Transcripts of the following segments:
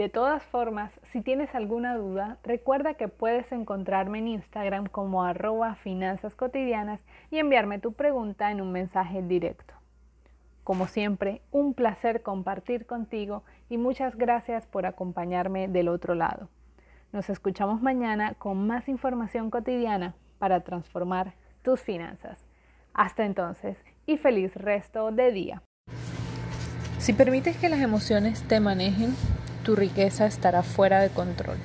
De todas formas, si tienes alguna duda, recuerda que puedes encontrarme en Instagram como arroba finanzas cotidianas y enviarme tu pregunta en un mensaje directo. Como siempre, un placer compartir contigo y muchas gracias por acompañarme del otro lado. Nos escuchamos mañana con más información cotidiana para transformar tus finanzas. Hasta entonces y feliz resto de día. Si permites que las emociones te manejen, tu riqueza estará fuera de control.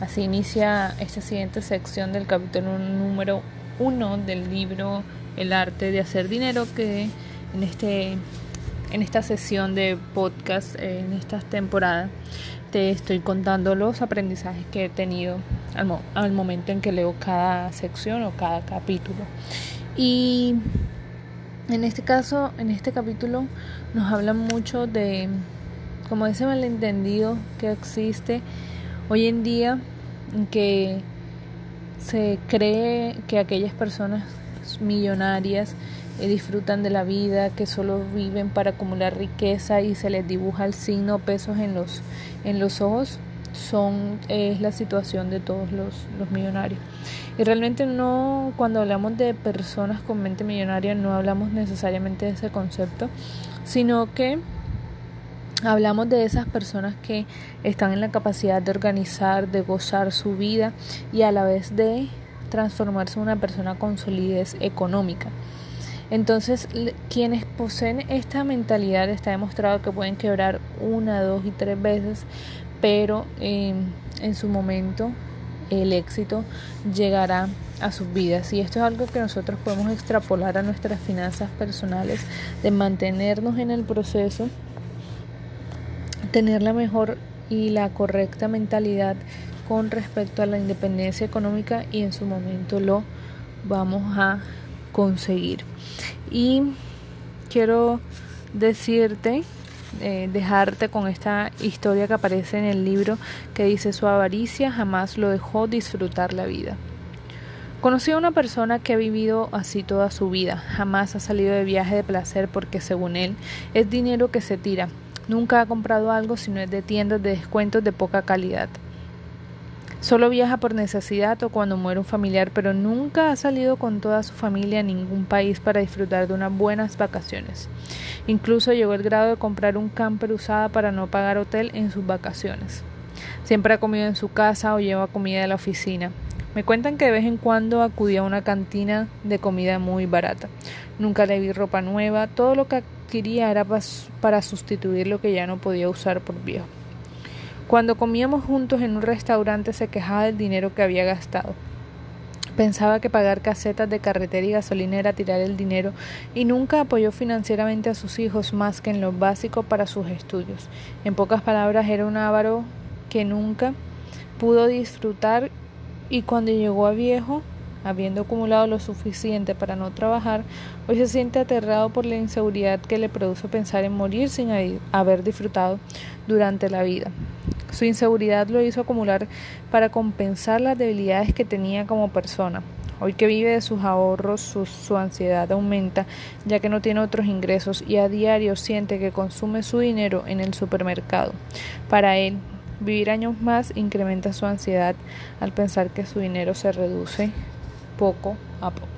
Así inicia esta siguiente sección del capítulo número uno del libro El arte de hacer dinero que en, este, en esta sesión de podcast, en esta temporada, te estoy contando los aprendizajes que he tenido al, al momento en que leo cada sección o cada capítulo. Y en este caso, en este capítulo, nos habla mucho de como ese malentendido que existe hoy en día, que se cree que aquellas personas millonarias eh, disfrutan de la vida, que solo viven para acumular riqueza y se les dibuja el signo pesos en los, en los ojos, son, es la situación de todos los, los millonarios. Y realmente no, cuando hablamos de personas con mente millonaria, no hablamos necesariamente de ese concepto, sino que Hablamos de esas personas que están en la capacidad de organizar, de gozar su vida y a la vez de transformarse en una persona con solidez económica. Entonces, quienes poseen esta mentalidad está demostrado que pueden quebrar una, dos y tres veces, pero em, en su momento el éxito llegará a sus vidas. Y esto es algo que nosotros podemos extrapolar a nuestras finanzas personales, de mantenernos en el proceso tener la mejor y la correcta mentalidad con respecto a la independencia económica y en su momento lo vamos a conseguir. Y quiero decirte, eh, dejarte con esta historia que aparece en el libro que dice su avaricia jamás lo dejó disfrutar la vida. Conocí a una persona que ha vivido así toda su vida, jamás ha salido de viaje de placer porque según él es dinero que se tira, Nunca ha comprado algo si no es de tiendas de descuentos de poca calidad. Solo viaja por necesidad o cuando muere un familiar, pero nunca ha salido con toda su familia a ningún país para disfrutar de unas buenas vacaciones. Incluso llegó el grado de comprar un camper usada para no pagar hotel en sus vacaciones. Siempre ha comido en su casa o lleva comida de la oficina. Me cuentan que de vez en cuando acudía a una cantina de comida muy barata. Nunca le vi ropa nueva, todo lo que adquiría era para sustituir lo que ya no podía usar por viejo. Cuando comíamos juntos en un restaurante se quejaba del dinero que había gastado. Pensaba que pagar casetas de carretera y gasolina era tirar el dinero y nunca apoyó financieramente a sus hijos más que en lo básico para sus estudios. En pocas palabras, era un avaro que nunca pudo disfrutar y cuando llegó a viejo, habiendo acumulado lo suficiente para no trabajar, hoy se siente aterrado por la inseguridad que le produce pensar en morir sin haber disfrutado durante la vida. Su inseguridad lo hizo acumular para compensar las debilidades que tenía como persona. Hoy que vive de sus ahorros, su, su, ansiedad aumenta ya que no tiene otros ingresos y a diario siente que consume su dinero en el supermercado. Para él, Vivir años más incrementa su ansiedad al pensar que su dinero se reduce poco a poco.